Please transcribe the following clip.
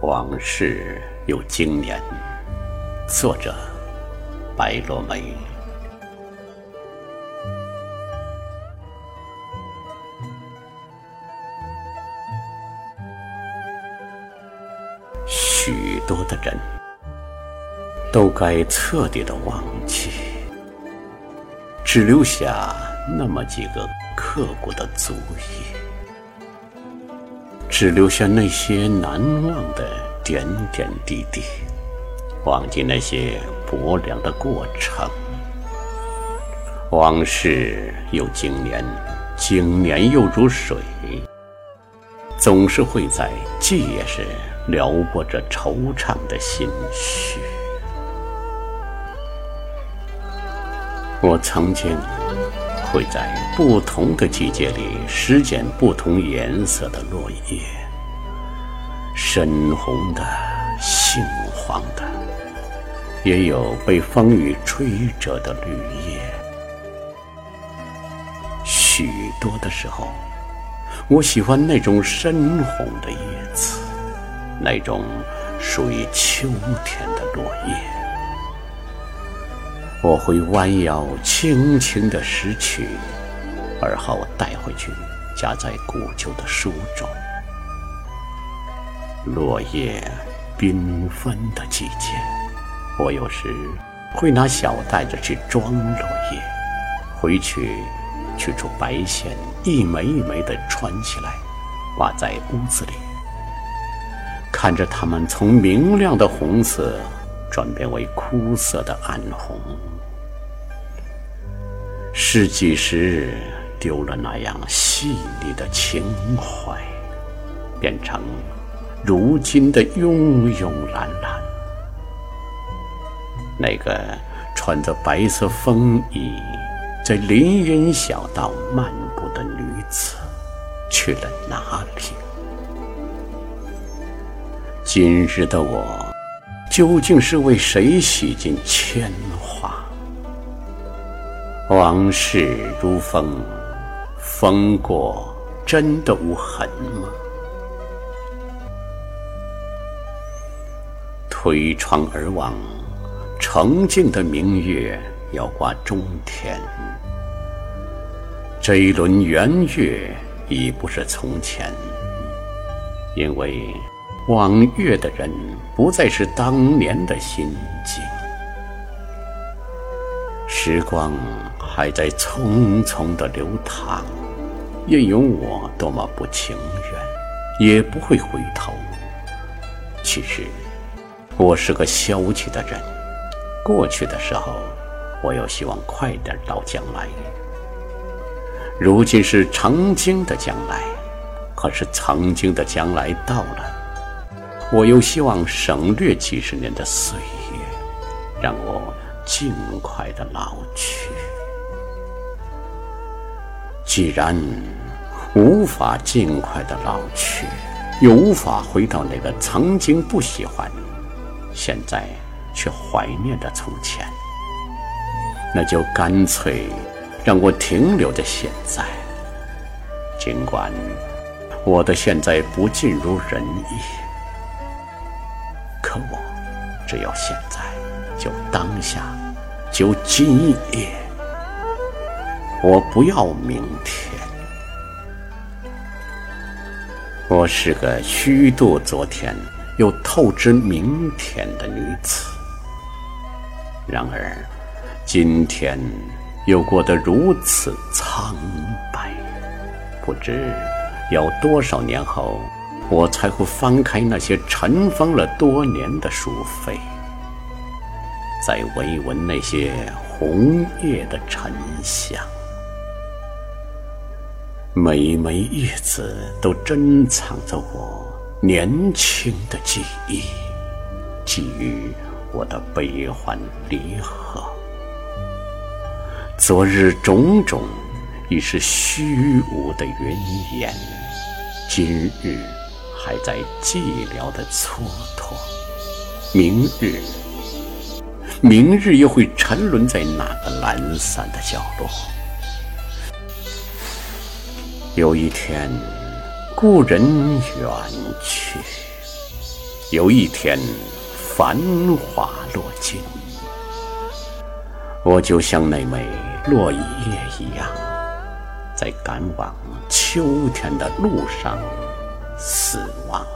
往事有经年，作者白落梅。许多的人，都该彻底的忘记，只留下那么几个刻骨的足印。只留下那些难忘的点点滴滴，忘记那些薄凉的过程。往事又经年，经年又如水，总是会在记忆时撩拨着惆怅的心绪。我曾经会在不同的季节里拾捡不同颜色的落叶。深红的、杏黄的，也有被风雨吹折的绿叶。许多的时候，我喜欢那种深红的叶子，那种属于秋天的落叶。我会弯腰轻轻地拾取，而后带回去，夹在古旧的书中。落叶缤纷的季节，我有时会拿小袋子去装落叶，回去取出白线，一枚一枚的穿起来，挂在屋子里，看着它们从明亮的红色转变为枯涩的暗红，是几时丢了那样细腻的情怀，变成。如今的慵慵懒懒，那个穿着白色风衣在林荫小道漫步的女子去了哪里？今日的我究竟是为谁洗尽铅华？往事如风，风过真的无痕吗？推窗而望，澄净的明月要挂中天。这一轮圆月已不是从前，因为望月的人不再是当年的心境。时光还在匆匆的流淌，任由我多么不情愿，也不会回头。其实。我是个消极的人，过去的时候，我又希望快点到将来。如今是曾经的将来，可是曾经的将来到了，我又希望省略几十年的岁月，让我尽快的老去。既然无法尽快的老去，又无法回到那个曾经不喜欢。现在却怀念的从前，那就干脆让我停留在现在。尽管我的现在不尽如人意，我只要现在，就当下，就今夜。我不要明天。我是个虚度昨天。又透支明天的女子，然而今天又过得如此苍白，不知要多少年后，我才会翻开那些尘封了多年的书扉，再闻一闻那些红叶的沉香，每枚叶子都珍藏着我。年轻的记忆，给予我的悲欢离合。昨日种种已是虚无的云烟，今日还在寂寥的蹉跎。明日，明日又会沉沦在哪个懒散的角落？有一天。故人远去，有一天，繁华落尽，我就像那枚落叶一样，在赶往秋天的路上死亡。